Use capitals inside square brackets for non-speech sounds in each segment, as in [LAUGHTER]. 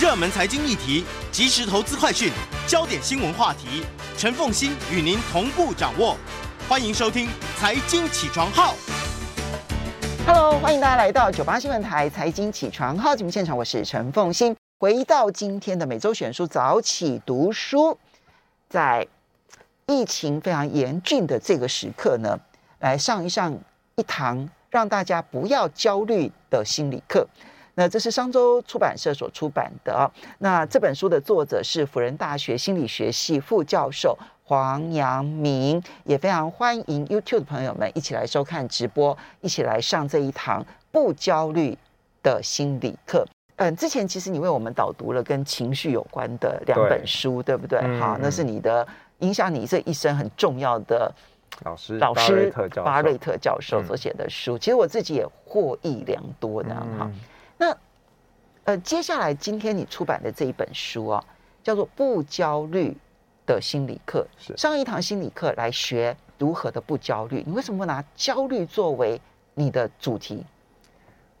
热门财经议题、即时投资快讯、焦点新闻话题，陈凤欣与您同步掌握。欢迎收听《财经起床号》。Hello，欢迎大家来到九八新闻台《财经起床号》节目现场，我是陈凤欣。回到今天的每周选书早起读书，在疫情非常严峻的这个时刻呢，来上一上一堂让大家不要焦虑的心理课。那这是商周出版社所出版的啊。那这本书的作者是辅仁大学心理学系副教授黄阳明，也非常欢迎 YouTube 的朋友们一起来收看直播，一起来上这一堂不焦虑的心理课。嗯，之前其实你为我们导读了跟情绪有关的两本书，对，对不对？好、嗯，那是你的影响你这一生很重要的老师，老师巴瑞特教授所写的书。其实我自己也获益良多的哈。嗯那，呃，接下来今天你出版的这一本书啊，叫做《不焦虑的心理课》，是上一堂心理课来学如何的不焦虑。你为什么会拿焦虑作为你的主题？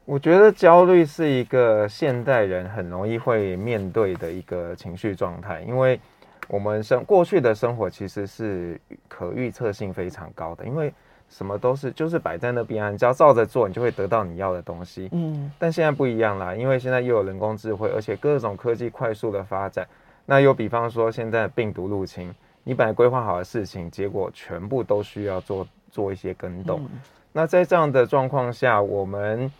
我觉得焦虑是一个现代人很容易会面对的一个情绪状态，因为我们生过去的生活其实是可预测性非常高的，因为。什么都是就是摆在那边啊，你只要照着做，你就会得到你要的东西。嗯，但现在不一样啦，因为现在又有人工智慧，而且各种科技快速的发展。那又比方说，现在病毒入侵，你本来规划好的事情，结果全部都需要做做一些更动。嗯。那在这样的状况下，我们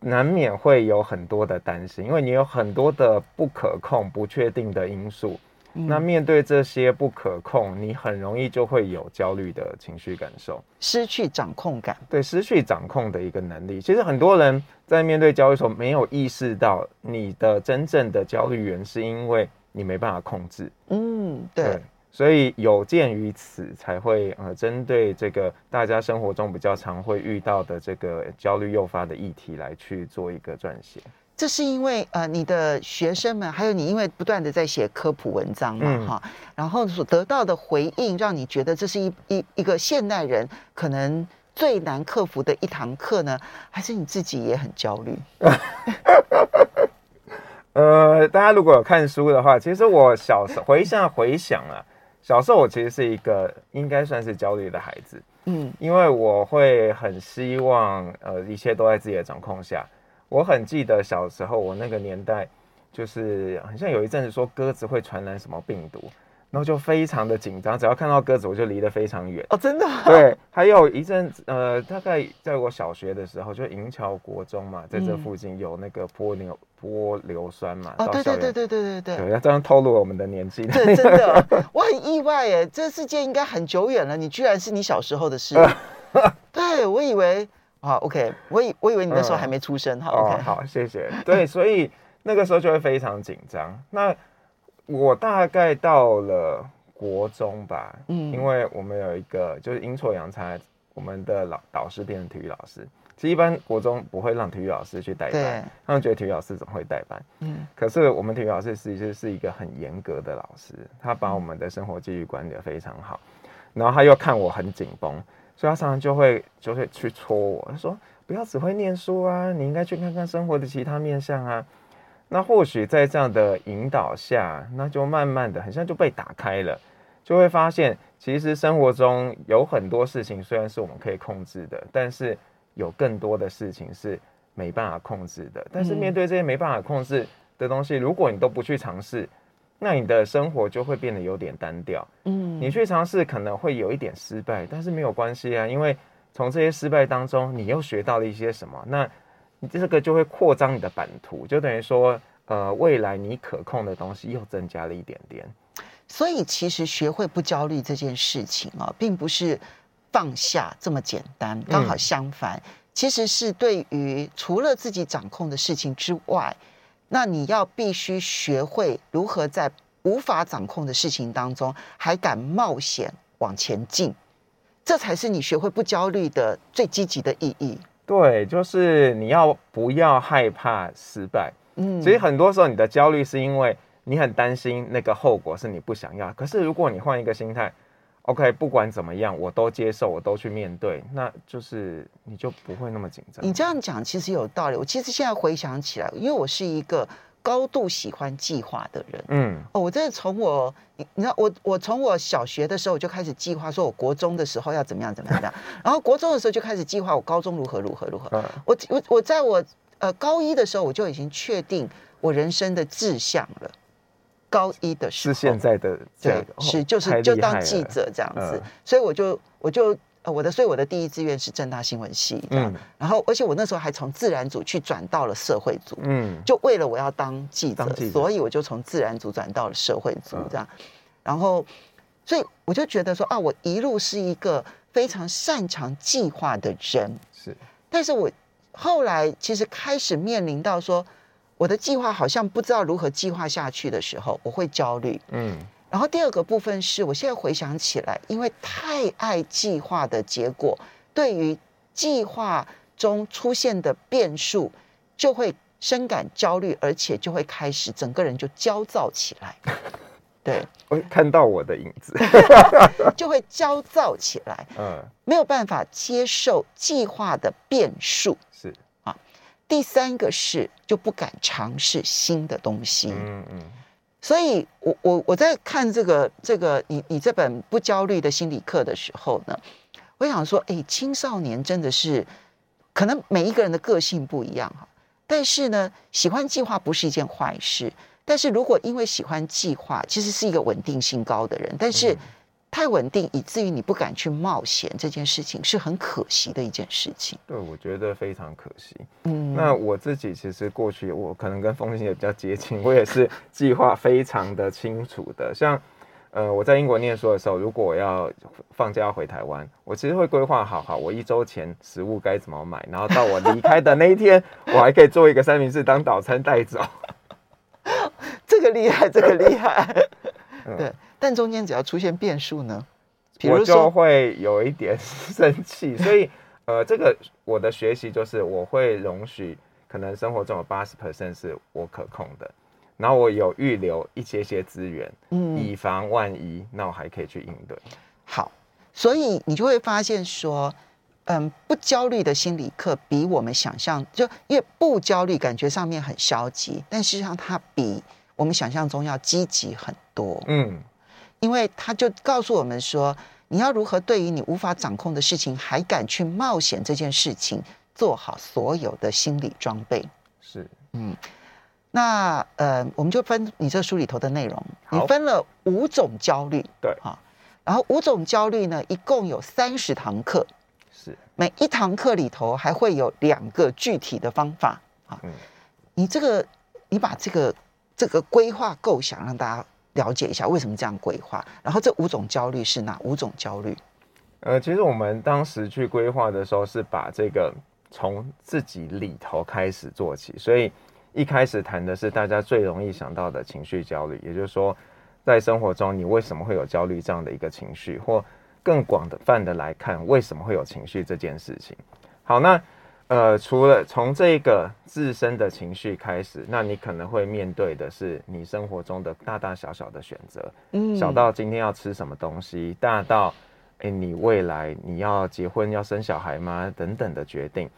难免会有很多的担心，因为你有很多的不可控、不确定的因素。那面对这些不可控，你很容易就会有焦虑的情绪感受，失去掌控感。对，失去掌控的一个能力。其实很多人在面对焦虑的时候，没有意识到你的真正的焦虑源是因为你没办法控制。嗯，对。对，所以有鉴于此，才会呃针对这个大家生活中比较常会遇到的这个焦虑诱发的议题来去做一个撰写。这是因为呃，你的学生们还有你，因为不断的在写科普文章嘛，哈、嗯，然后所得到的回应，让你觉得这是一一一个现代人可能最难克服的一堂课呢？还是你自己也很焦虑？[LAUGHS] 呃，大家如果有看书的话，其实我小时候回想回想啊，小时候我其实是一个应该算是焦虑的孩子，嗯，因为我会很希望呃一切都在自己的掌控下。我很记得小时候，我那个年代，就是好像有一阵子说鸽子会传染什么病毒，然后就非常的紧张，只要看到鸽子我就离得非常远。哦，真的？对，还有一阵子，呃，大概在我小学的时候，就银桥国中嘛，在这附近有那个泼硫泼硫酸嘛。哦，对对对对对对对。对，要这样透露我们的年纪。对，真的，我很意外耶，这世界应该很久远了，你居然是你小时候的事。[LAUGHS] 对，我以为。好，OK，我以我以为你那时候还没出生，好，OK，好，谢谢。对，所以那个时候就会非常紧张。那我大概到了国中吧，嗯，因为我们有一个就是阴错阳差，我们的老导师变成体育老师。其实一般国中不会让体育老师去代班，他们觉得体育老师总会代班，嗯。可是我们体育老师实际是一个很严格的老师，他把我们的生活纪律管理得非常好，然后他又看我很紧绷。所以他常常就会就会去戳我，他说：“不要只会念书啊，你应该去看看生活的其他面向啊。”那或许在这样的引导下，那就慢慢的，很像就被打开了，就会发现，其实生活中有很多事情虽然是我们可以控制的，但是有更多的事情是没办法控制的。但是面对这些没办法控制的东西，如果你都不去尝试，那你的生活就会变得有点单调。嗯，你去尝试可能会有一点失败，但是没有关系啊，因为从这些失败当中，你又学到了一些什么？那你这个就会扩张你的版图，就等于说，呃，未来你可控的东西又增加了一点点。所以，其实学会不焦虑这件事情啊，并不是放下这么简单，刚好相反，嗯，其实是对于除了自己掌控的事情之外。那你要必须学会如何在无法掌控的事情当中还敢冒险往前进，这才是你学会不焦虑的最积极的意义。对，就是你要不要害怕失败？嗯，所以很多时候你的焦虑是因为你很担心那个后果是你不想要。可是如果你换一个心态。OK，不管怎么样，我都接受，我都去面对，那就是你就不会那么紧张。你这样讲其实有道理。我其实现在回想起来，因为我是一个高度喜欢计划的人。嗯，哦，我真的从我，你你知道，我我从我小学的时候我就开始计划，说我国中的时候要怎么样怎么样，怎么样，然后国中的时候就开始计划我高中如何如何如何。嗯、我我我在我呃高一的时候我就已经确定我人生的志向了。高一的时候。是现在的对，哦、是就是就当记者这样子，嗯、所以我就我就呃我的所以我的第一志愿是正大新闻系这样，嗯、然后而且我那时候还从自然组去转到了社会组，嗯，就为了我要当记者，记者。所以我就从自然组转到了社会组这样，嗯、然后所以我就觉得说啊，我一路是一个非常擅长计划的人，是，但是我后来其实开始面临到说。我的计划好像不知道如何计划下去的时候，我会焦虑。嗯，然后第二个部分是我现在回想起来，因为太爱计划的结果，对于计划中出现的变数，就会深感焦虑，而且就会开始整个人就焦躁起来。[LAUGHS] 对，我看到我的影子 [LAUGHS] [LAUGHS] 就会焦躁起来。嗯，没有办法接受计划的变数。第三个是就不敢尝试新的东西，嗯嗯，所以我我我在看这个这个你你这本不焦虑的心理课的时候呢，我想说，哎，青少年真的是可能每一个人的个性不一样哈，但是呢，喜欢计划不是一件坏事，但是如果因为喜欢计划，其实是一个稳定性高的人，但是。嗯太稳定，以至于你不敢去冒险，这件事情是很可惜的一件事情。对，我觉得非常可惜。嗯，那我自己其实过去我可能跟凤馨也比较接近，我也是计划非常的清楚的。像呃，我在英国念书的时候，如果我要放假要回台湾，我其实会规划好好我一周前食物该怎么买，然后到我离开的那一天，我还可以做一个三明治当早餐带走。[LAUGHS] 这个厉害，这个厉害。嗯、对。但中间只要出现变数呢，我就会有一点 [LAUGHS] 生气。所以，呃，这个我的学习就是我会容许，可能生活中有八十 percent 是我可控的，然后我有预留一些些资源，嗯，以防万一，那我还可以去应对。好，所以你就会发现说，嗯，不焦虑的心理课比我们想象，就因为不焦虑感觉上面很消极，但实际上它比我们想象中要积极很多。嗯。因为他就告诉我们说，你要如何对于你无法掌控的事情还敢去冒险这件事情，做好所有的心理装备。是，嗯，那呃，我们就分你这书里头的内容，你分了五种焦虑，对，啊，然后五种焦虑呢，一共有三十堂课，是，每一堂课里头还会有两个具体的方法。啊。嗯，你这个，你把这个这个规划构想让大家。了解一下为什么这样规划，然后这五种焦虑是哪五种焦虑？呃，其实我们当时去规划的时候，是把这个从自己里头开始做起，所以一开始谈的是大家最容易想到的情绪焦虑，也就是说，在生活中你为什么会有焦虑这样的一个情绪，或更广泛的来看，为什么会有情绪这件事情。好，那。呃，除了从这个自身的情绪开始，那你可能会面对的是你生活中的大大小小的选择，嗯，小到今天要吃什么东西，大到诶，你未来你要结婚要生小孩吗？等等的决定。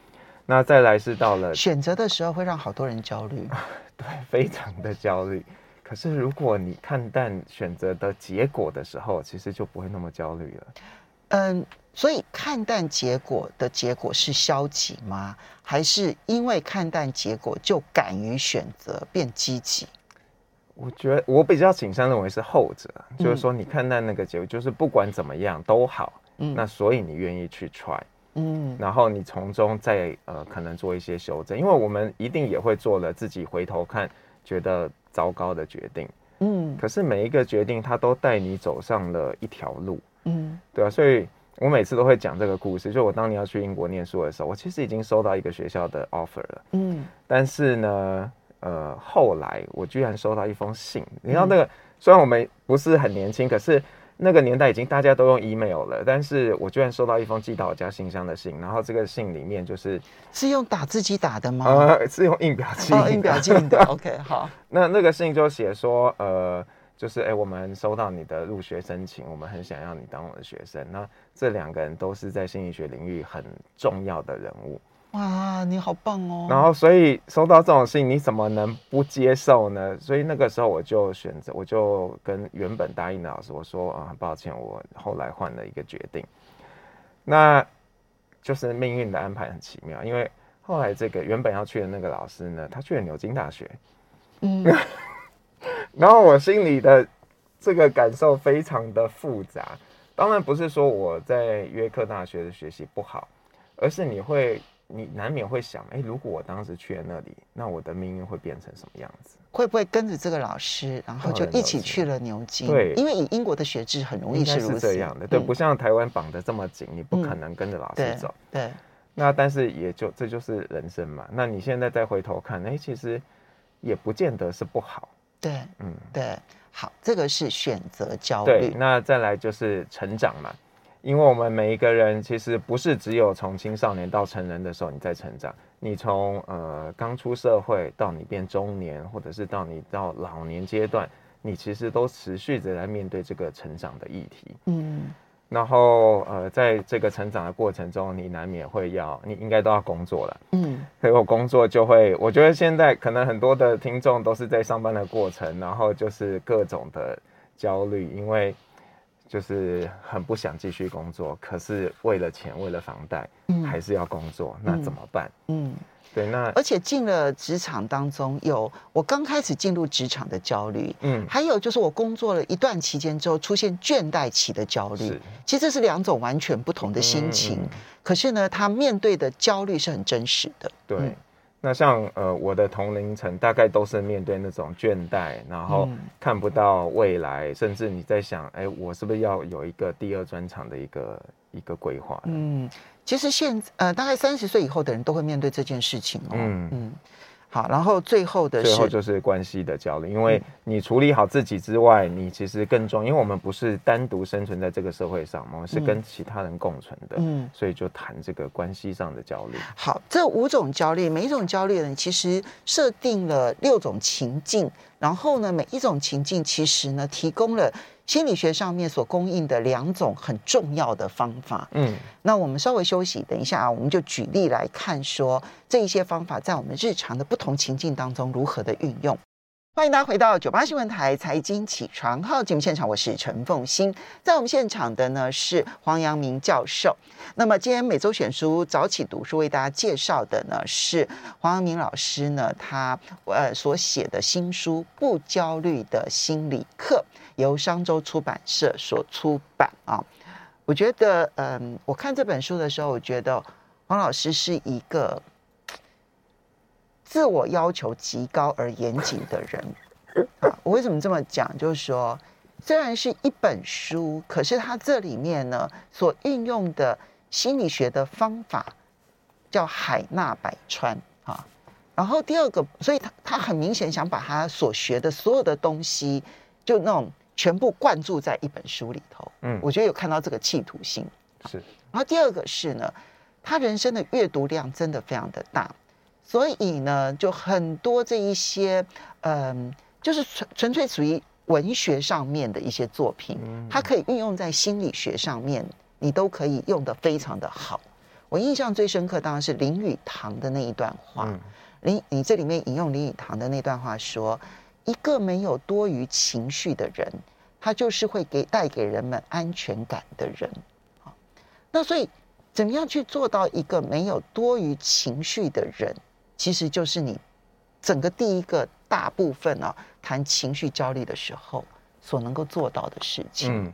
那再来是到了选择的时候，会让好多人焦虑，[LAUGHS] 对，非常的焦虑。可是如果你看淡选择的结果的时候，其实就不会那么焦虑了。嗯。所以看淡结果的结果是消极吗？还是因为看淡结果就敢于选择变积极？我觉得我比较倾向认为是后者，嗯、就是说你看淡那个结果，就是不管怎么样都好，嗯，那所以你愿意去 try，嗯，然后你从中再呃可能做一些修正，因为我们一定也会做了自己回头看觉得糟糕的决定，嗯，可是每一个决定它都带你走上了一条路，嗯，对啊，所以。我每次都会讲这个故事，就我当年要去英国念书的时候，我其实已经收到一个学校的 offer 了，嗯，但是呢，呃，后来我居然收到一封信，你知道那个，虽然我们不是很年轻，可是那个年代已经大家都用 email 了，但是我居然收到一封寄到我家信箱的信，然后这个信里面就是是用打字机打的吗？呃，是用印表机，哦，印表机的，OK，好，[LAUGHS] 那那个信就写说，呃。就是哎，我们收到你的入学申请，我们很想要你当我的学生。那这两个人都是在心理学领域很重要的人物。哇，你好棒哦！然后，所以收到这种信，你怎么能不接受呢？所以那个时候，我就选择，我就跟原本答应的老师我说啊，很抱歉，我后来换了一个决定。那就是命运的安排很奇妙，因为后来这个原本要去的那个老师呢，他去了牛津大学。嗯，[LAUGHS] 然后我心里的这个感受非常的复杂。当然不是说我在约克大学的学习不好，而是你会。你难免会想，哎，如果我当时去了那里，那我的命运会变成什么样子？会不会跟着这个老师，然后就一起去了牛津？对，因为以英国的学制很容易是如此是这样的，对，不像台湾绑得这么紧，你不可能跟着老师走。对，对，那但是也就这就是人生嘛。那你现在再回头看，哎，其实也不见得是不好。对，嗯，对，好，这个是选择焦虑。对，那再来就是成长嘛。因为我们每一个人其实不是只有从青少年到成人的时候你在成长，你从呃刚出社会到你变中年，或者是到你到老年阶段，你其实都持续着来面对这个成长的议题。嗯，然后呃在这个成长的过程中，你难免会要，你应该都要工作了。嗯，所以我工作就会，我觉得现在可能很多的听众都是在上班的过程，然后就是各种的焦虑，因为。就是很不想继续工作，可是为了钱，为了房贷，嗯，还是要工作，那怎么办？嗯，对，那而且进了职场当中，有我刚开始进入职场的焦虑，嗯，还有就是我工作了一段期间之后出现倦怠期的焦虑，其实这是两种完全不同的心情，嗯，可是呢，他面对的焦虑是很真实的，对。嗯那像呃，我的同龄层大概都是面对那种倦怠，然后看不到未来，嗯、甚至你在想，哎，我是不是要有一个第二专场的一个一个规划？嗯，其实现呃，大概三十岁以后的人都会面对这件事情哦。嗯嗯。好，然后最后的是最后就是关系的焦虑，因为你处理好自己之外，你其实更重要，因为我们不是单独生存在这个社会上，我们是跟其他人共存的，嗯，所以就谈这个关系上的焦虑。好，这五种焦虑，每一种焦虑呢，其实设定了六种情境，然后呢，每一种情境其实呢，提供了。心理学上面所供应的两种很重要的方法，嗯，那我们稍微休息，等一下啊，我们就举例来看，说这一些方法在我们日常的不同情境当中如何的运用。欢迎大家回到九八新闻台财经起床号节目现场，我是陈凤欣，在我们现场的呢是黄阳明教授。那么今天每周选书早起读书为大家介绍的呢是黄阳明老师呢他呃所写的新书《不焦虑的心理课》。由商周出版社所出版啊，我觉得，嗯，我看这本书的时候，我觉得黄老师是一个自我要求极高而严谨的人啊。我为什么这么讲？就是说，虽然是一本书，可是他这里面呢所运用的心理学的方法叫海纳百川啊。然后第二个，所以他他很明显想把他所学的所有的东西，就那种。全部灌注在一本书里头，嗯，我觉得有看到这个企图心。是，然后第二个是呢，他人生的阅读量真的非常的大，所以呢，就很多这一些，嗯，就是纯纯粹属于文学上面的一些作品，它可以运用在心理学上面，你都可以用的非常的好。我印象最深刻当然是林语堂的那一段话，林，你这里面引用林语堂的那段话说。一个没有多余情绪的人，他就是会给带给人们安全感的人。那所以怎么样去做到一个没有多余情绪的人，其实就是你整个第一个大部分啊，谈情绪焦虑的时候所能够做到的事情。嗯，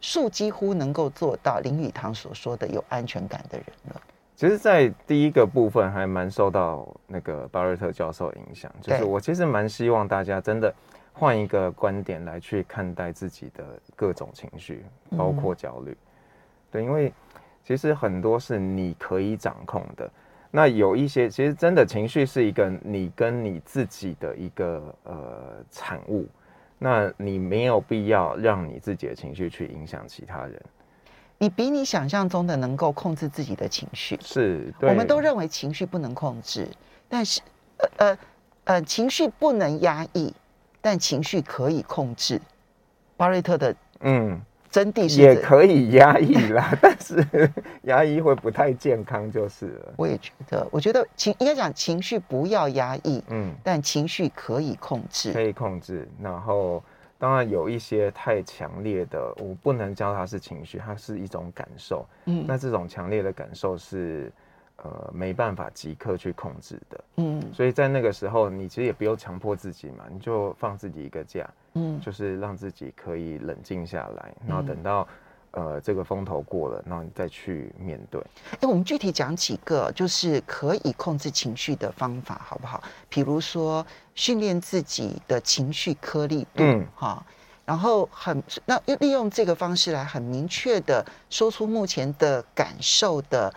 树几乎能够做到林语堂所说的有安全感的人了。其实，在第一个部分还蛮受到那个巴瑞特教授影响，就是我其实蛮希望大家真的换一个观点来去看待自己的各种情绪，包括焦虑。对，因为其实很多是你可以掌控的，那有一些其实真的情绪是一个你跟你自己的一个呃产物，那你没有必要让你自己的情绪去影响其他人。你比你想象中的能够控制自己的情绪，是。我们都认为情绪不能控制，但是，呃呃呃，情绪不能压抑，但情绪可以控制。巴瑞特的，嗯，真谛是也可以压抑啦，[LAUGHS] 但是 [LAUGHS] 压抑会不太健康，就是了。我也觉得，我觉得情应该讲情绪不要压抑，嗯，但情绪可以控制，可以控制。然后当然有一些太强烈的，我不能叫它是情绪，它是一种感受。嗯，那这种强烈的感受是呃没办法即刻去控制的。嗯，所以在那个时候，你其实也不用强迫自己嘛，你就放自己一个假。嗯，就是让自己可以冷静下来，然后等到、嗯、呃这个风头过了，然后你再去面对。哎，我们具体讲几个就是可以控制情绪的方法，好不好？比如说训练自己的情绪颗粒度，嗯，哈，然后很那利用这个方式来很明确的说出目前的感受的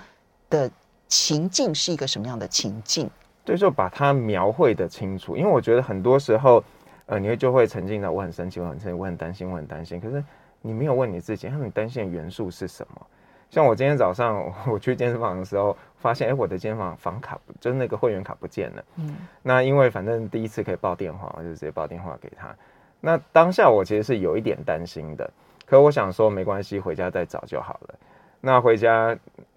的情境是一个什么样的情境？对，就把它描绘的清楚，因为我觉得很多时候。呃，你会就会沉浸在我很生气，我很生气，我很担心，我很担心。可是你没有问你自己，那你担心的元素是什么？像我今天早上 [LAUGHS] 我去健身房的时候，发现哎，我的健身房房卡就是那个会员卡不见了。嗯，那因为反正第一次可以报电话，我就直接报电话给他。那当下我其实是有一点担心的，可我想说没关系，回家再找就好了。那回家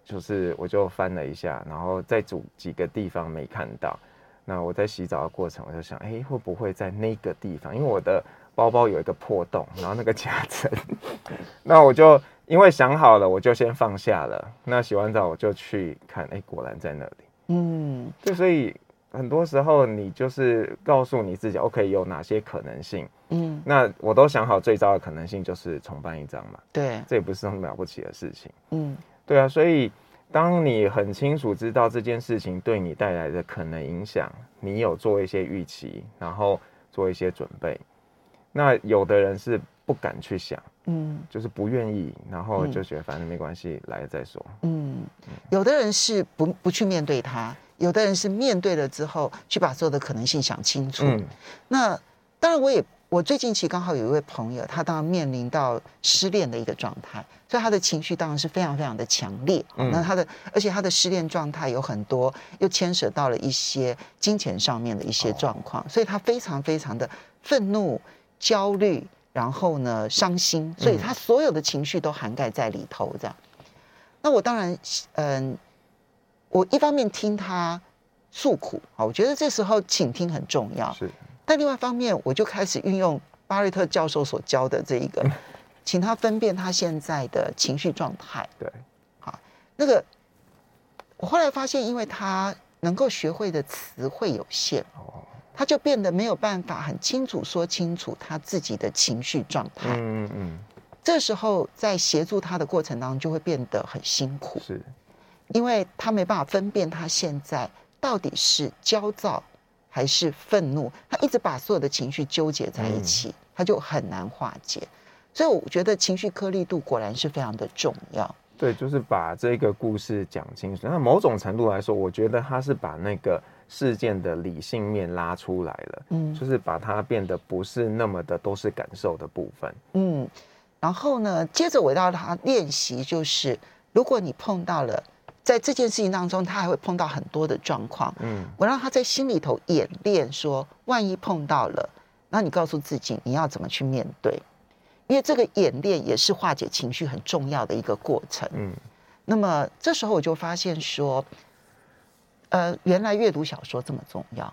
就是我就翻了一下，然后再主几个地方没看到。那我在洗澡的过程，我就想，哎、欸，会不会在那个地方？因为我的包包有一个破洞，然后那个夹层，[LAUGHS] 那我就因为想好了，我就先放下了。那洗完澡我就去看，哎、欸，果然在那里。嗯，就所以很多时候你就是告诉你自己，OK，有哪些可能性？嗯，那我都想好最糟的可能性就是重办一张嘛。对，这也不是很了不起的事情。嗯，对啊，所以。当你很清楚知道这件事情对你带来的可能影响，你有做一些预期，然后做一些准备。那有的人是不敢去想，嗯，就是不愿意，然后就觉得反正没关系，嗯、来了再说。嗯，有的人是不不去面对它，有的人是面对了之后去把所有的可能性想清楚。嗯、那当然，我也。我最近其实刚好有一位朋友，他当然面临到失恋的一个状态，所以他的情绪当然是非常非常的强烈。嗯，那他的，而且他的失恋状态有很多，又牵扯到了一些金钱上面的一些状况，所以他非常非常的愤怒、焦虑，然后呢伤心，所以他所有的情绪都涵盖在里头。这样，那我当然，嗯，我一方面听他诉苦啊，我觉得这时候倾听很重要。是。但另外一方面，我就开始运用巴瑞特教授所教的这一个，[LAUGHS] 请他分辨他现在的情绪状态。对，好，那个我后来发现，因为他能够学会的词汇有限，哦，他就变得没有办法很清楚说清楚他自己的情绪状态。嗯嗯嗯。这时候在协助他的过程当中，就会变得很辛苦，是，因为他没办法分辨他现在到底是焦躁。还是愤怒，他一直把所有的情绪纠结在一起，他就很难化解。所以我觉得情绪颗粒度果然是非常的重要。对，就是把这个故事讲清楚。那某种程度来说，我觉得他是把那个事件的理性面拉出来了，嗯，就是把它变得不是那么的都是感受的部分。嗯，然后呢，接着我到他练习，就是如果你碰到了。在这件事情当中，他还会碰到很多的状况。嗯，我让他在心里头演练，说万一碰到了，那你告诉自己你要怎么去面对，因为这个演练也是化解情绪很重要的一个过程。嗯，那么这时候我就发现说，呃，原来阅读小说这么重要，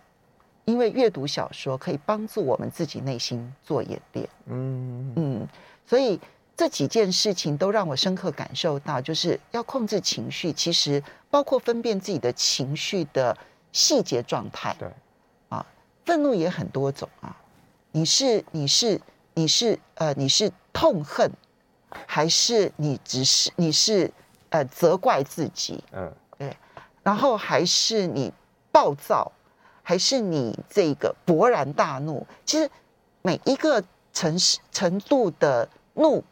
因为阅读小说可以帮助我们自己内心做演练。嗯嗯，所以。这几件事情都让我深刻感受到，就是要控制情绪，其实包括分辨自己的情绪的细节状态。对，啊，愤怒也很多种啊。你是你是你是呃你是痛恨，还是你只是你是呃责怪自己？嗯，对。然后还是你暴躁，还是你这个勃然大怒？其实每一个程程度的怒。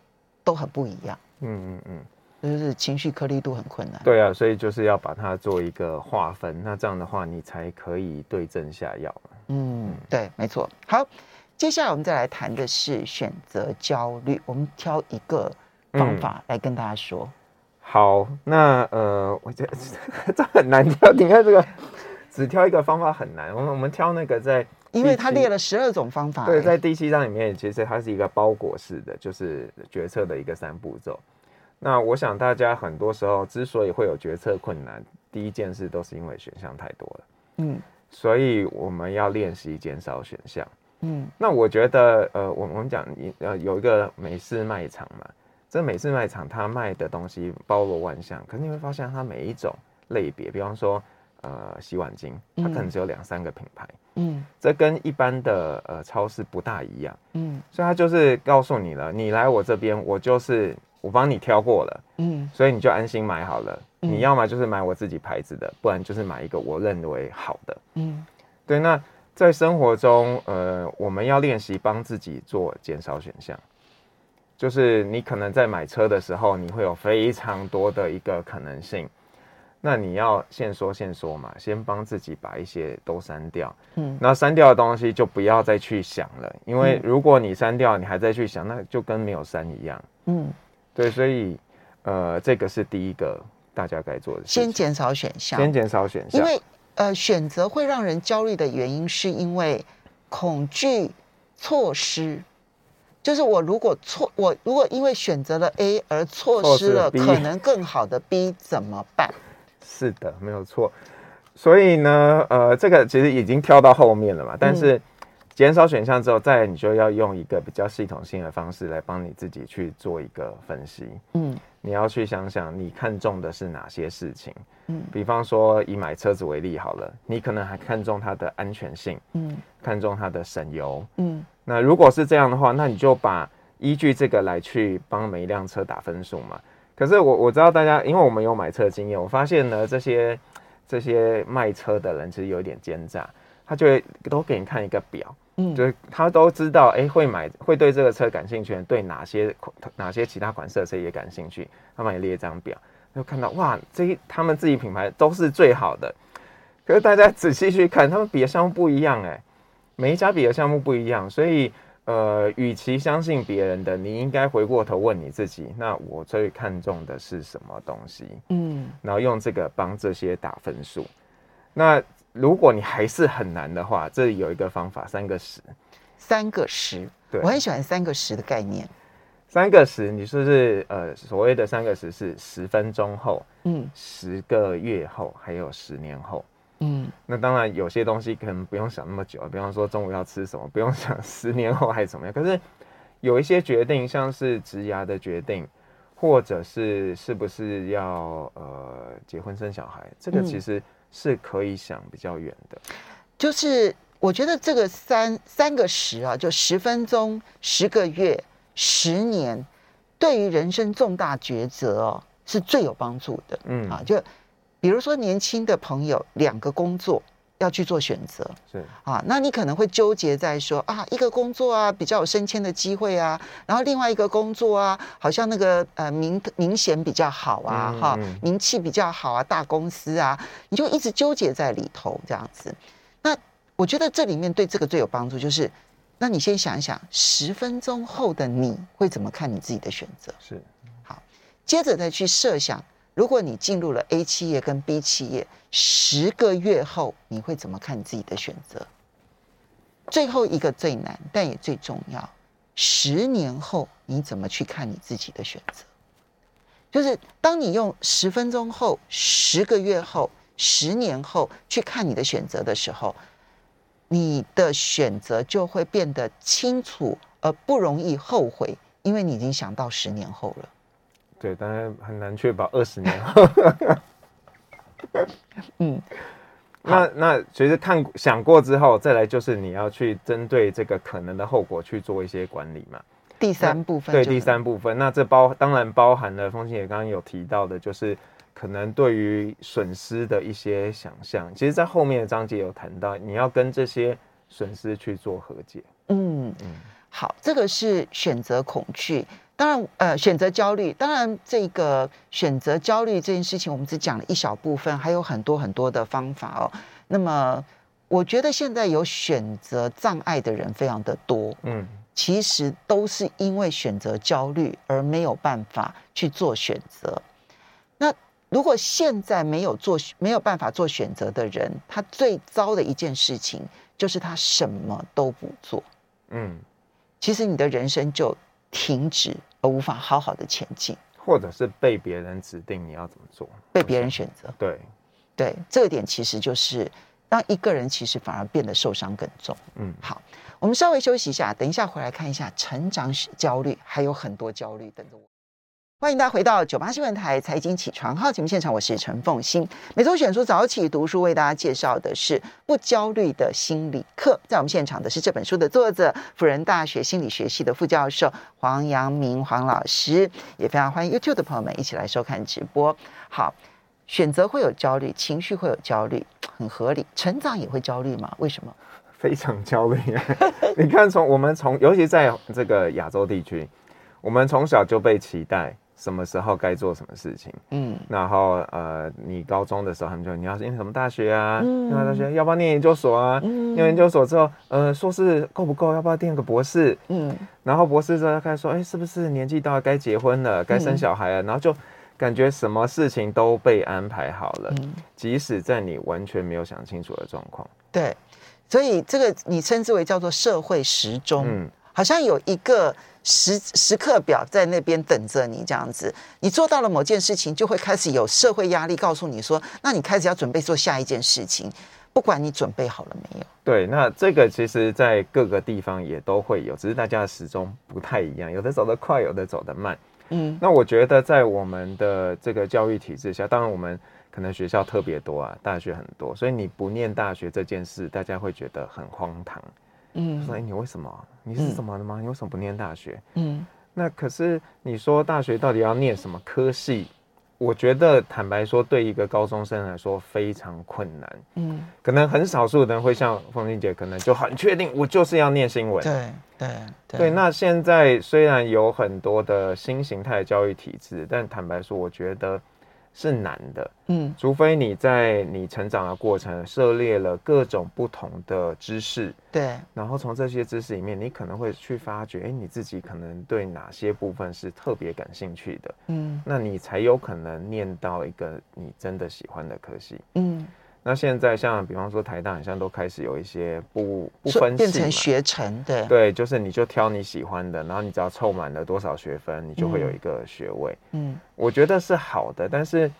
都很不一样，嗯嗯嗯，就是情绪颗粒度很困难。对啊，所以就是要把它做一个划分，那这样的话你才可以对症下药。嗯，对，没错。好，接下来我们再来谈的是选择焦虑，我们挑一个方法来跟大家说。嗯、好，那呃，我觉得 [LAUGHS] 这很难挑，你看这个只挑一个方法很难。我们我们挑那个在因为他列了十二种方法。对，在第七章里面，其实它是一个包裹式的，就是决策的一个三步骤。那我想大家很多时候之所以会有决策困难，第一件事都是因为选项太多了。嗯，所以我们要练习减少选项。嗯，那我觉得，呃，我我们讲，呃，有一个美式卖场嘛，这美式卖场它卖的东西包罗万象，可是你会发现它每一种类别，比方说，呃，洗碗巾，它可能只有两三个品牌，嗯，这跟一般的呃超市不大一样，嗯，所以它就是告诉你了，你来我这边，我就是我帮你挑过了，嗯，所以你就安心买好了，你要么就是买我自己牌子的，不然就是买一个我认为好的，嗯，对，那。在生活中，呃，我们要练习帮自己做减少选项。就是你可能在买车的时候，你会有非常多的一个可能性。那你要现说现说嘛，先帮自己把一些都删掉。嗯，那删掉的东西就不要再去想了，因为如果你删掉，你还在去想，那就跟没有删一样。嗯，对，所以，呃，这个是第一个大家该做的事情。先减少选项，先减少选项，因为。呃，选择会让人焦虑的原因，是因为恐惧错失。就是我如果错，我如果因为选择了 A 而错失了可能更好的 B，怎么办？是的，没有错。所以呢，呃，这个其实已经跳到后面了嘛。但是减少选项之后，再你就要用一个比较系统性的方式来帮你自己去做一个分析。嗯。你要去想想，你看中的是哪些事情？嗯，比方说以买车子为例好了，你可能还看中它的安全性，嗯，看中它的省油，嗯。那如果是这样的话，那你就把依据这个来去帮每一辆车打分数嘛。可是我我知道大家，因为我们有买车经验，我发现呢，这些这些卖车的人其实有一点奸诈，他就会都给你看一个表。嗯，就是他都知道，哎、欸，会买，会对这个车感兴趣，对哪些款、哪些其他款式的车也感兴趣，他们也列一张表，就看到哇，这一他们自己品牌都是最好的。可是大家仔细去看，他们比的项目不一样，哎，每一家比的项目不一样，所以呃，与其相信别人的，你应该回过头问你自己，那我最看重的是什么东西？嗯，然后用这个帮这些打分数，那。如果你还是很难的话，这里有一个方法，三个十，三个十，对，我很喜欢三个十的概念。三个十，你说是呃所谓的三个十是十分钟后，嗯，十个月后，还有十年后，嗯，那当然有些东西可能不用想那么久，比方说中午要吃什么，不用想 [LAUGHS] 十年后还怎么样。可是有一些决定，像是职涯的决定，或者是是不是要呃结婚生小孩，这个其实。嗯是可以想比较远的，就是我觉得这个三三个十啊，就十分钟、十个月、十年，对于人生重大抉择哦，是最有帮助的。嗯啊，就比如说年轻的朋友，两个工作。要去做选择，是啊，那你可能会纠结在说啊，一个工作啊比较有升迁的机会啊，然后另外一个工作啊，好像那个呃名明显比较好啊，哈、嗯嗯，名气比较好啊，大公司啊，你就一直纠结在里头这样子。那我觉得这里面对这个最有帮助就是，那你先想一想，十分钟后的你会怎么看你自己的选择？是好，接着再去设想。如果你进入了 A 企业跟 B 企业，十个月后你会怎么看自己的选择？最后一个最难，但也最重要，十年后你怎么去看你自己的选择？就是当你用十分钟后、十个月后、十年后去看你的选择的时候，你的选择就会变得清楚而不容易后悔，因为你已经想到十年后了。对，当然很难确保二十年后。[LAUGHS] 嗯，[LAUGHS] 那那随着看想过之后，再来就是你要去针对这个可能的后果去做一些管理嘛。第三部分，对，第三部分，那这包当然包含了风清也刚刚有提到的，就是可能对于损失的一些想象。其实，在后面的章节有谈到，你要跟这些损失去做和解。嗯嗯，好，这个是选择恐惧。当然，呃，选择焦虑。当然，这个选择焦虑这件事情，我们只讲了一小部分，还有很多很多的方法哦。那么，我觉得现在有选择障碍的人非常的多，嗯，其实都是因为选择焦虑而没有办法去做选择。那如果现在没有做没有办法做选择的人，他最糟的一件事情就是他什么都不做，嗯，其实你的人生就停止而无法好好的前进，或者是被别人指定你要怎么做，被别人选择，对。对，这一点其实就是让一个人其实反而变得受伤更重。嗯，好，我们稍微休息一下，等一下回来看一下成长焦虑，还有很多焦虑等着我。欢迎大家回到九八新闻台财经起床号节目现场，我是陈凤欣。每周选出早起读书，为大家介绍的是不焦虑的心理课。在我们现场的是这本书的作者，辅仁大学心理学系的副教授黄阳明黄老师。也非常欢迎 YouTube 的朋友们一起来收看直播。好，选择会有焦虑，情绪会有焦虑，很合理。成长也会焦虑吗？为什么？非常焦虑。[LAUGHS] 你看，从我们从，尤其在这个亚洲地区，我们从小就被期待。什么时候该做什么事情？嗯，然后呃，你高中的时候，他们就你要念什么大学啊？念大学要不要念研究所啊？嗯，念研究所之后，呃，硕士够不够？要不要念个博士？嗯，然后博士之后开始说，哎，是不是年纪到了该结婚了，该生小孩了？然后就感觉什么事情都被安排好了，即使在你完全没有想清楚的状况。对，所以这个你称之为叫做社会时钟，嗯，好像有一个。时时刻表在那边等着你，这样子，你做到了某件事情，就会开始有社会压力，告诉你说，那你开始要准备做下一件事情，不管你准备好了没有。对，那这个其实，在各个地方也都会有，只是大家的时钟不太一样，有的走得快，有的走得慢。嗯，那我觉得在我们的这个教育体制下，当然我们可能学校特别多啊，大学很多，所以你不念大学这件事，大家会觉得很荒唐。嗯，说哎，你为什么？你是怎么的吗？嗯、你为什么不念大学？嗯，那可是你说大学到底要念什么科系？我觉得坦白说，对一个高中生来说非常困难。嗯，可能很少数的人会像凤馨姐，可能就很确定，我就是要念新闻。对对对，对。那现在虽然有很多的新形态教育体制，但坦白说，我觉得。是难的，嗯，除非你在你成长的过程涉猎了各种不同的知识，对，然后从这些知识里面，你可能会去发觉，哎，你自己可能对哪些部分是特别感兴趣的，嗯，那你才有可能念到一个你真的喜欢的科系，嗯。那现在像比方说台大，好像都开始有一些不不分，变成学程，对对，就是你就挑你喜欢的，然后你只要凑满了多少学分，你就会有一个学位。嗯，我觉得是好的，但是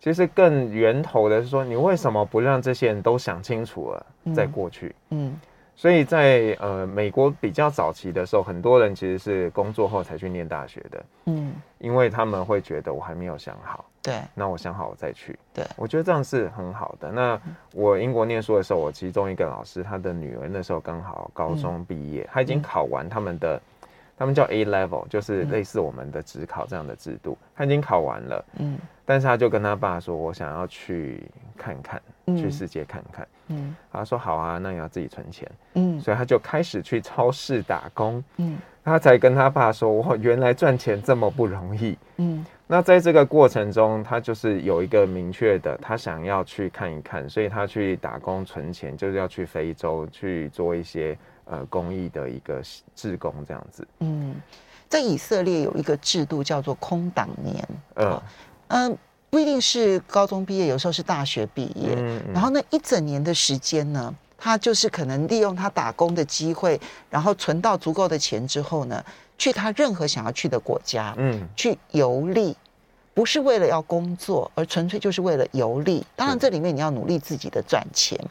其实更源头的是说，你为什么不让这些人都想清楚了再过去？嗯。嗯所以在呃美国比较早期的时候，很多人其实是工作后才去念大学的，嗯，因为他们会觉得我还没有想好，对，那我想好我再去，对，我觉得这样是很好的。那我英国念书的时候，我其中一个老师，他的女儿那时候刚好高中毕业，他已经考完他们的，他们叫 A level，就是类似我们的职考这样的制度，他已经考完了，嗯，但是他就跟他爸说，我想要去看看，去世界看看。嗯，他说好啊，那你要自己存钱。嗯，所以他就开始去超市打工。嗯，他才跟他爸说：“我原来赚钱这么不容易。”嗯，那在这个过程中，他就是有一个明确的，他想要去看一看，所以他去打工存钱，就是要去非洲去做一些呃公益的一个志工这样子。嗯，在以色列有一个制度叫做空档年。嗯嗯。不一定是高中毕业，有时候是大学毕业。嗯嗯、然后那一整年的时间呢，他就是可能利用他打工的机会，然后存到足够的钱之后呢，去他任何想要去的国家，嗯，去游历，不是为了要工作，而纯粹就是为了游历。当然，这里面你要努力自己的赚钱，嗯、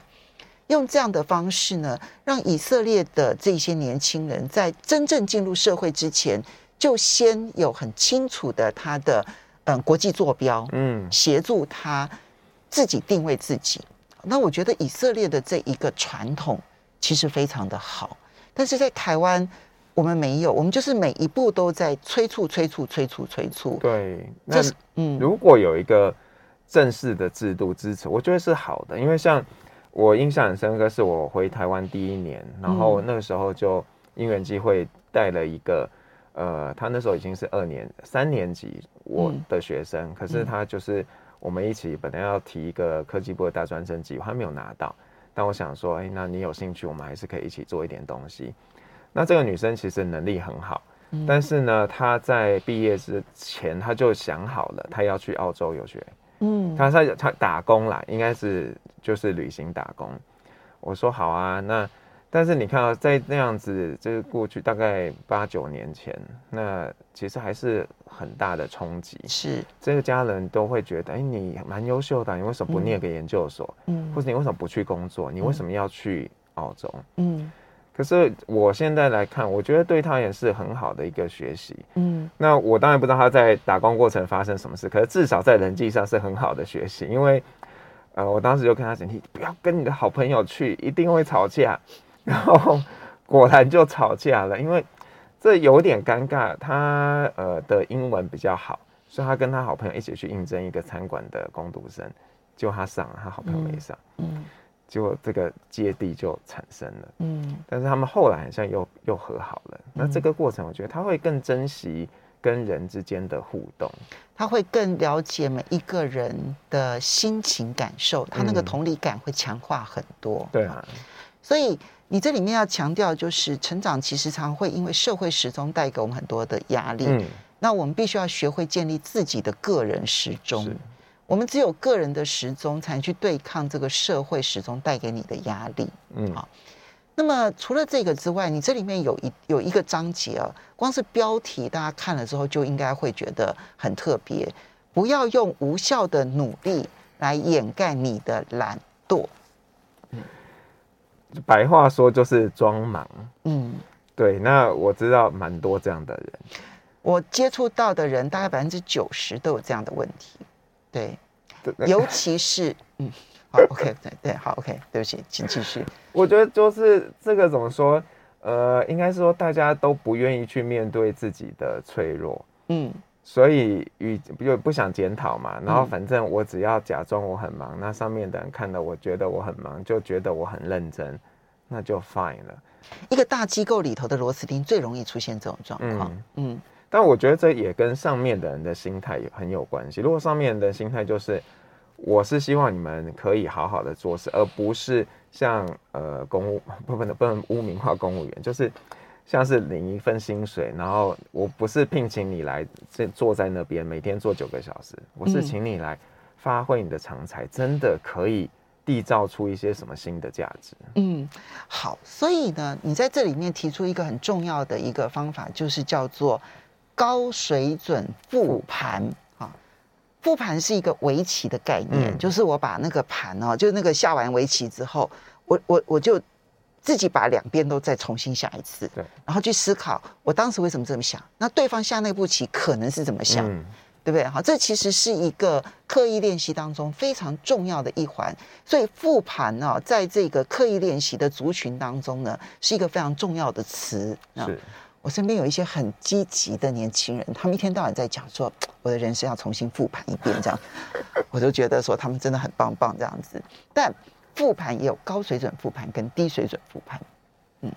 用这样的方式呢，让以色列的这些年轻人在真正进入社会之前，就先有很清楚的他的。嗯，国际坐标，嗯，协助他自己定位自己。那我觉得以色列的这一个传统其实非常的好，但是在台湾我们没有，我们就是每一步都在催促、催促、催促、催促。对，那嗯，如果有一个正式的制度支持，我觉得是好的。因为像我印象很深刻，是我回台湾第一年，然后那个时候就因缘机会带了一个。呃，他那时候已经是二年三年级我的学生，嗯、可是他就是我们一起本来要提一个科技部的大专生计划，他没有拿到。但我想说，哎，那你有兴趣，我们还是可以一起做一点东西。那这个女生其实能力很好，嗯、但是呢，她在毕业之前，她就想好了，她要去澳洲游学。嗯，她在她打工啦，应该是就是旅行打工。我说好啊，那但是你看啊，在那样子，就是过去大概八九年前，那其实还是很大的冲击。是这个家人都会觉得，哎，你蛮优秀的，你为什么不念个研究所？嗯，或者你为什么不去工作？你为什么要去澳洲？嗯。可是我现在来看，我觉得对他也是很好的一个学习。嗯，那我当然不知道他在打工过程发生什么事，可是至少在人际上是很好的学习。因为，呃，我当时就跟他讲，你不要跟你的好朋友去，一定会吵架。[LAUGHS] 然后果然就吵架了，因为这有点尴尬。他呃的英文比较好，所以他跟他好朋友一起去应征一个餐馆的工读生，就他上了，他好朋友没上。嗯。嗯结果这个芥蒂就产生了，嗯，但是他们后来好像又又和好了。那这个过程，我觉得他会更珍惜跟人之间的互动，他会更了解每一个人的心情感受，他那个同理感会强化很多。对啊，所以你这里面要强调，就是成长其实常会因为社会时钟带给我们很多的压力，嗯，那我们必须要学会建立自己的个人时钟。我们只有个人的时钟，才能去对抗这个社会时钟带给你的压力。嗯，好。那么除了这个之外，你这里面有一有一个章节啊，光是标题大家看了之后就应该会觉得很特别。不要用无效的努力来掩盖你的懒惰。嗯，白话说就是装忙。嗯，对。那我知道蛮多这样的人，我接触到的人大概百分之九十都有这样的问题。对，尤其是嗯，好，OK，对对，好，OK，对不起，请继续。我觉得就是这个怎么说？呃，应该是说大家都不愿意去面对自己的脆弱，嗯，所以与又不想检讨嘛，然后反正我只要假装我很忙，嗯，那上面的人看到我觉得我很忙，就觉得我很认真，那就 fine 了。一个大机构里头的螺丝钉最容易出现这种状况，嗯。嗯但我觉得这也跟上面的人的心态也很有关系。如果上面的心态就是，我是希望你们可以好好的做事，而不是像呃公务不不能不能污名化公务员，就是像是领一份薪水，然后我不是聘请你来这坐在那边每天做九个小时，我是请你来发挥你的长才，真的可以缔造出一些什么新的价值。嗯，好，所以呢，你在这里面提出一个很重要的一个方法，就是叫做。高水准复盘啊，复盘是一个围棋的概念，嗯、就是我把那个盘哦，就那个下完围棋之后，我我我就自己把两边都再重新下一次，对，然后去思考我当时为什么这么想，那对方下那步棋可能是怎么想，嗯、对不对？好，这其实是一个刻意练习当中非常重要的一环，所以复盘呢、哦，在这个刻意练习的族群当中呢，是一个非常重要的词，是。我身边有一些很积极的年轻人，他们一天到晚在讲说，我的人生要重新复盘一遍，这样，我就觉得说他们真的很棒棒这样子。但复盘也有高水准复盘跟低水准复盘，嗯，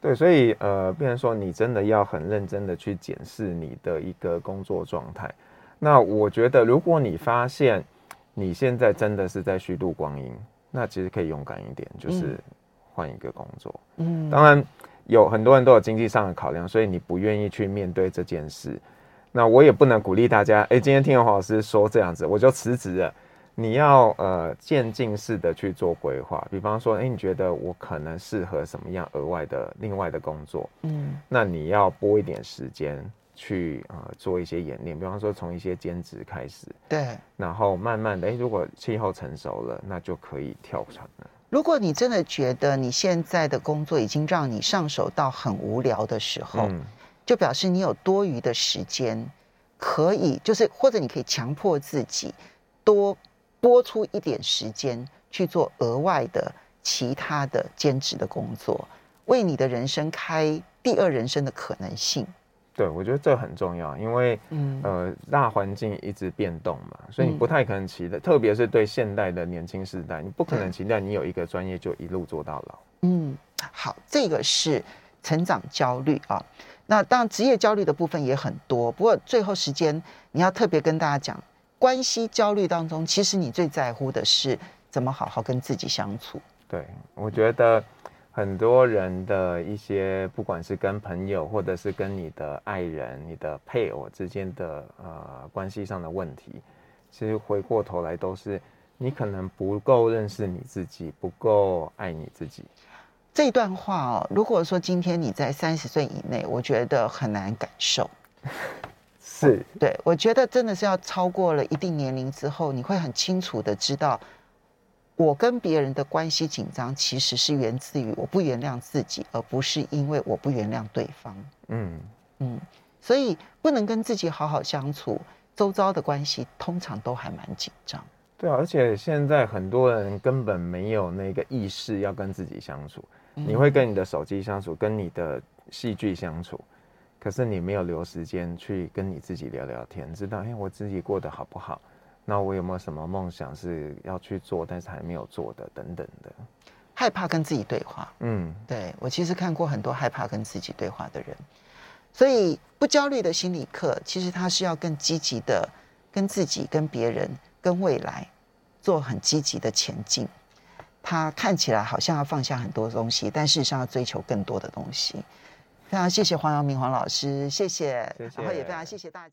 对，所以呃，变成说你真的要很认真的去检视你的一个工作状态。那我觉得，如果你发现你现在真的是在虚度光阴，那其实可以勇敢一点，就是换一个工作。嗯，当然。有很多人都有经济上的考量，所以你不愿意去面对这件事。那我也不能鼓励大家，哎，今天听完黄老师说这样子，我就辞职了。你要呃渐进式的去做规划，比方说，哎，你觉得我可能适合什么样额外的另外的工作？嗯，那你要拨一点时间去呃做一些演练，比方说从一些兼职开始，对，然后慢慢的，哎，如果气候成熟了，那就可以跳船了。如果你真的觉得你现在的工作已经让你上手到很无聊的时候，嗯、就表示你有多余的时间，可以就是或者你可以强迫自己多拨出一点时间去做额外的其他的兼职的工作，为你的人生开第二人生的可能性。对，我觉得这很重要，因为，嗯，呃，大环境一直变动嘛，所以你不太可能期待，嗯、特别是对现代的年轻世代，你不可能期待你有一个专业就一路做到老。嗯，好，这个是成长焦虑啊。那当然，职业焦虑的部分也很多，不过最后时间你要特别跟大家讲，关系焦虑当中，其实你最在乎的是怎么好好跟自己相处。对，我觉得。很多人的一些，不管是跟朋友，或者是跟你的爱人、你的配偶之间的呃关系上的问题，其实回过头来都是你可能不够认识你自己，不够爱你自己。这段话哦，如果说今天你在三十岁以内，我觉得很难感受。[LAUGHS] 是，对，我觉得真的是要超过了一定年龄之后，你会很清楚的知道，我跟别人的关系紧张，其实是源自于我不原谅自己，而不是因为我不原谅对方。嗯嗯，所以不能跟自己好好相处，周遭的关系通常都还蛮紧张。对啊，而且现在很多人根本没有那个意识要跟自己相处。你会跟你的手机相处，跟你的戏剧相处，可是你没有留时间去跟你自己聊聊天，知道哎，我自己过得好不好？那我有没有什么梦想是要去做，但是还没有做的等等的？害怕跟自己对话，嗯，对，我其实看过很多害怕跟自己对话的人，所以不焦虑的心理课，其实他是要更积极的跟自己、跟别人、跟未来做很积极的前进。他看起来好像要放下很多东西，但事实上要追求更多的东西。非常谢谢黄阳明黄老师，谢谢，谢谢，然后也非常谢谢大家。